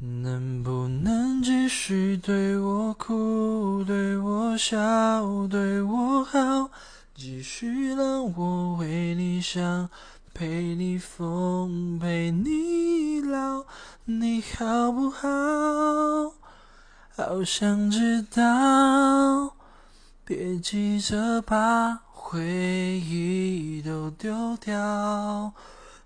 能不能继续对我哭，对我笑，对我好，继续让我为你想，陪你疯，陪你老，你好不好？好想知道，别急着把回忆都丢掉。